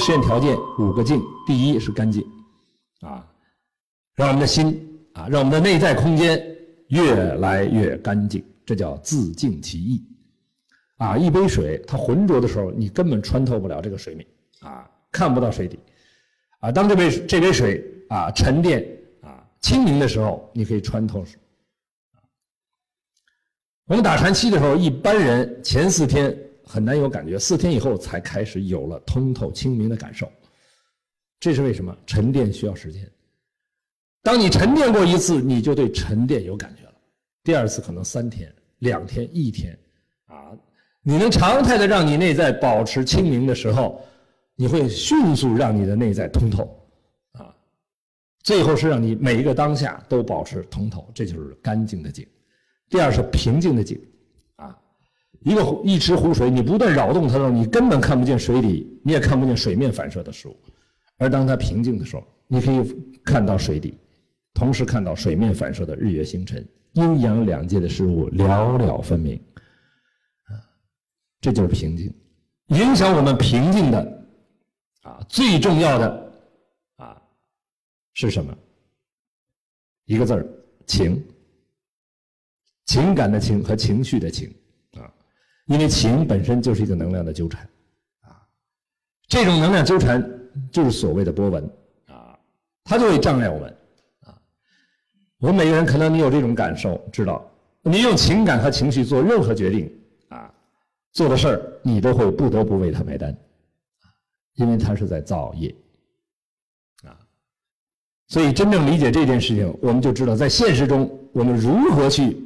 实验条件五个净，第一是干净，啊，让我们的心啊，让我们的内在空间越来越干净，这叫自净其意。啊，一杯水它浑浊的时候，你根本穿透不了这个水面，啊，看不到水底。啊，当这杯这杯水啊沉淀啊清明的时候，你可以穿透水。我们打禅期的时候，一般人前四天很难有感觉，四天以后才开始有了通透清明的感受。这是为什么？沉淀需要时间。当你沉淀过一次，你就对沉淀有感觉了。第二次可能三天、两天、一天，啊，你能常态的让你内在保持清明的时候。你会迅速让你的内在通透，啊，最后是让你每一个当下都保持通透，这就是干净的静。第二是平静的静，一个一池湖水，你不断扰动它的时候，你根本看不见水底，你也看不见水面反射的事物，而当它平静的时候，你可以看到水底，同时看到水面反射的日月星辰，阴阳两界的事物寥寥分明，啊，这就是平静，影响我们平静的。啊，最重要的啊是什么？一个字儿情，情感的情和情绪的情，因为情本身就是一个能量的纠缠啊，这种能量纠缠就是所谓的波纹啊，它就会障碍我们啊。我们每个人可能你有这种感受，知道你用情感和情绪做任何决定啊，做的事儿你都会不得不为他买单。啊因为他是在造业，啊，所以真正理解这件事情，我们就知道在现实中我们如何去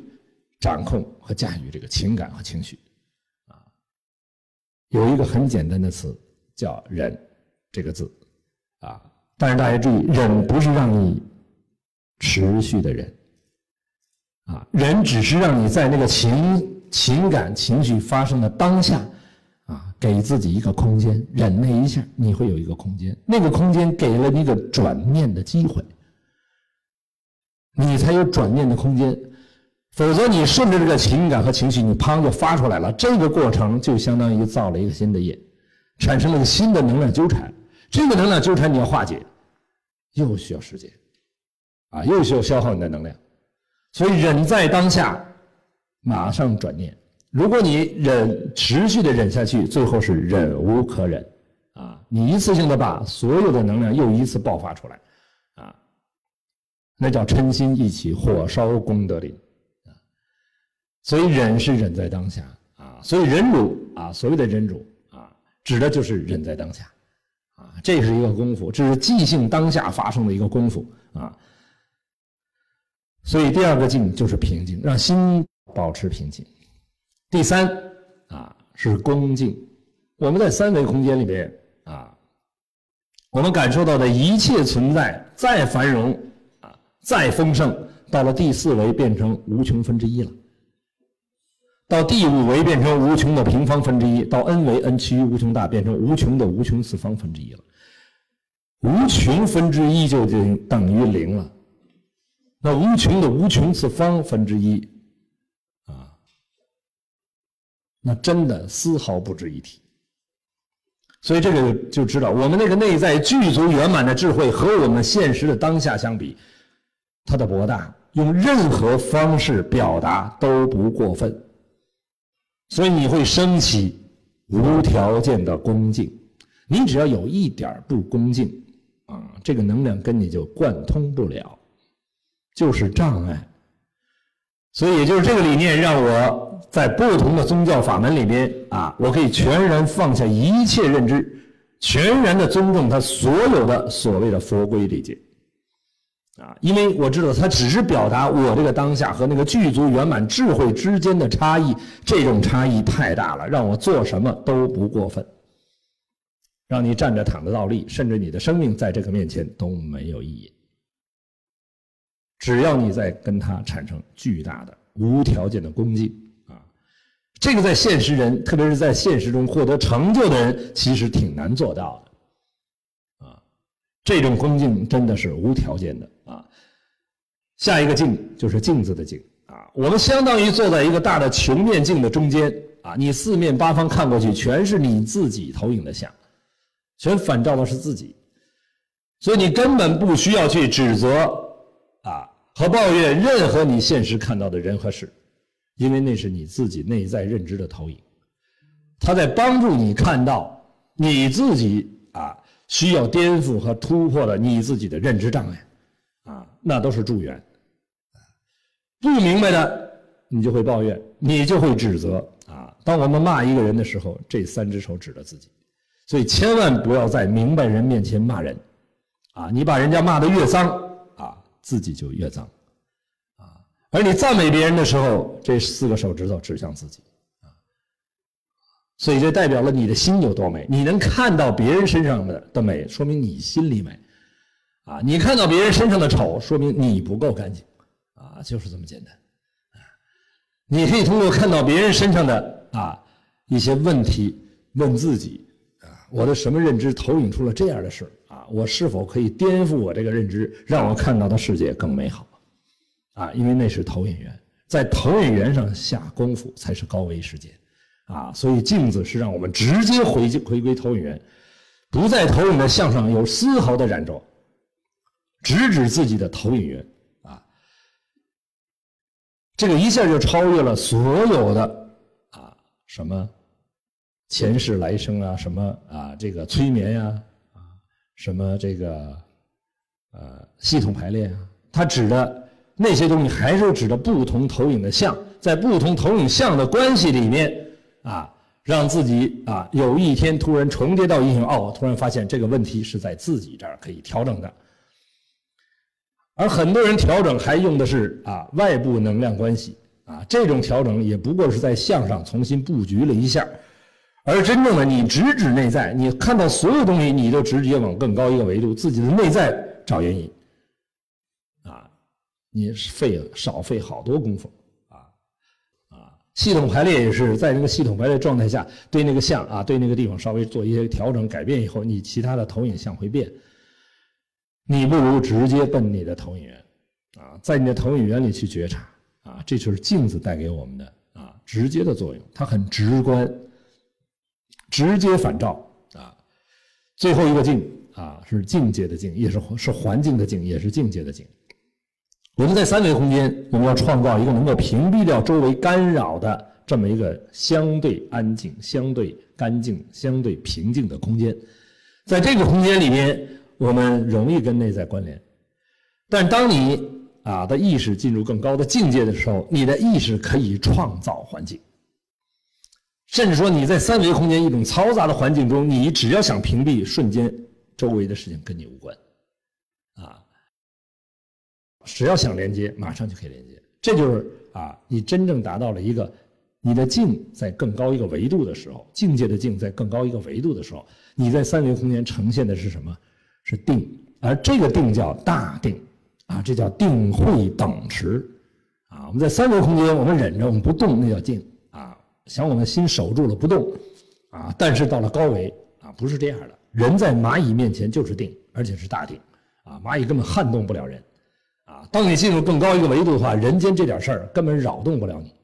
掌控和驾驭这个情感和情绪，有一个很简单的词叫“忍”这个字，啊，但是大家注意，忍不是让你持续的忍，啊，忍只是让你在那个情情感情绪发生的当下。啊给自己一个空间，忍耐一下，你会有一个空间。那个空间给了你一个转念的机会，你才有转念的空间。否则，你顺着这个情感和情绪，你砰就发出来了。这个过程就相当于造了一个新的业，产生了一个新的能量纠缠。这个能量纠缠你要化解，又需要时间，啊，又需要消耗你的能量。所以，忍在当下，马上转念。如果你忍持续的忍下去，最后是忍无可忍，啊，你一次性的把所有的能量又一次爆发出来，啊，那叫嗔心一起，火烧功德林，所以忍是忍在当下，啊，所以忍辱啊，所谓的忍辱啊，指的就是忍在当下，啊，这是一个功夫，这是即兴当下发生的一个功夫，啊，所以第二个静就是平静，让心保持平静。第三啊。是恭敬，我们在三维空间里边啊，我们感受到的一切存在再繁荣啊。再丰盛，到了第四维变成无穷分之一了，到第五维变成无穷的平方分之一，到 n 为 n 趋于无穷大变成无穷的无穷次方分之一了，无穷分之一就等等于零了，那无穷的无穷次方分之一啊。那真的丝毫不值一提，所以这个就知道，我们那个内在具足圆满的智慧和我们现实的当下相比，它的博大，用任何方式表达都不过分。所以你会升起无条件的恭敬，你只要有一点不恭敬，啊，这个能量跟你就贯通不了，就是障碍。所以也就是这个理念让我。在不同的宗教法门里边啊，我可以全然放下一切认知，全然的尊重他所有的所谓的佛规礼节，啊，因为我知道他只是表达我这个当下和那个具足圆满智慧之间的差异，这种差异太大了，让我做什么都不过分，让你站着躺着倒立，甚至你的生命在这个面前都没有意义，只要你在跟他产生巨大的无条件的恭敬啊。这个在现实人，特别是在现实中获得成就的人，其实挺难做到的，啊，这种恭敬真的是无条件的啊。下一个镜就是镜子的镜。啊，我们相当于坐在一个大的球面镜的中间。啊，你四面八方看过去，全是你自己投影的像，全反照的是自己，所以你根本不需要去指责啊和抱怨任何你现实看到的人和事，因为那是你自己内在认知的投影，它在帮助你看到你自己啊需要颠覆和突破的你自己的认知障碍，那都是助缘。不明白的，你就会抱怨，你就会指责啊。当我们骂一个人的时候，这三只手指着自己，所以千万不要在明白人面前骂人，啊，你把人家骂得越脏啊，自己就越脏，啊，而你赞美别人的时候，这四个手指头指向自己，所以这代表了你的心有多美。你能看到别人身上的的美，说明你心里美，啊，你看到别人身上的丑，说明你不够干净。啊，就是这么简单，啊，你可以通过看到别人身上的啊一些问题，问自己啊，我的什么认知投影出了这样的事啊？我是否可以颠覆我这个认知，让我看到的世界更美好？啊，因为那是投影源，在投影源上下功夫才是高维世界，啊，所以镜子是让我们直接回回归投影源，不在投影的向上有丝毫的染着，直指自己的投影源啊。这个一下就超越了所有的啊什么前世来生啊，什么啊这个催眠呀啊什么这个呃系统排列啊，它指的那些东西还是指的不同投影的像，在不同投影像的关系里面啊，让自己啊有一天突然重叠到一影哦，突然发现这个问题是在自己这儿可以调整的。而很多人调整还用的是啊外部能量关系啊，这种调整也不过是在向上重新布局了一下，而真正的你直指内在，你看到所有东西，你都直接往更高一个维度，自己的内在找原因，啊，你费少费好多功夫。啊啊，系统排列也是在那个系统排列状态下，对那个像啊，对那个地方稍微做一些调整改变以后，你其他的投影像会变。你不如直接奔你的投影源，啊，在你的投影源里去觉察，啊，这就是镜子带给我们的啊直接的作用，它很直观，直接反照啊。最后一个境啊是境界的境，也是是环境的境，也是境界的境。我们在三维空间，我们要创造一个能够屏蔽掉周围干扰的这么一个相对安静、相对干净、相对平静的空间，在这个空间里面。我们容易跟内在关联，但当你啊的意识进入更高的境界的时候，你的意识可以创造环境，甚至说你在三维空间一种嘈杂的环境中，你只要想屏蔽，瞬间周围的事情跟你无关，啊，只要想连接，马上就可以连接。这就是啊，你真正达到了一个你的境在更高一个维度的时候，境界的境在更高一个维度的时候，你在三维空间呈现的是什么？是定，而这个定叫大定，啊，这叫定慧等持，啊，我们在三维空间，我们忍着，我们不动，那叫静，啊，想我们心守住了不动，啊，但是到了高维，啊，不是这样的，人在蚂蚁面前就是定，而且是大定，啊，蚂蚁根本撼动不了人，啊，当你进入更高一个维度的话，人间这点事儿根本扰动不了你，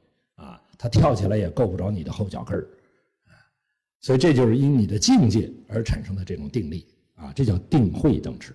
啊，它跳起来也够不着你的后脚跟儿，所以这就是因你的境界而产生的这种定力。啊，这叫定慧等持。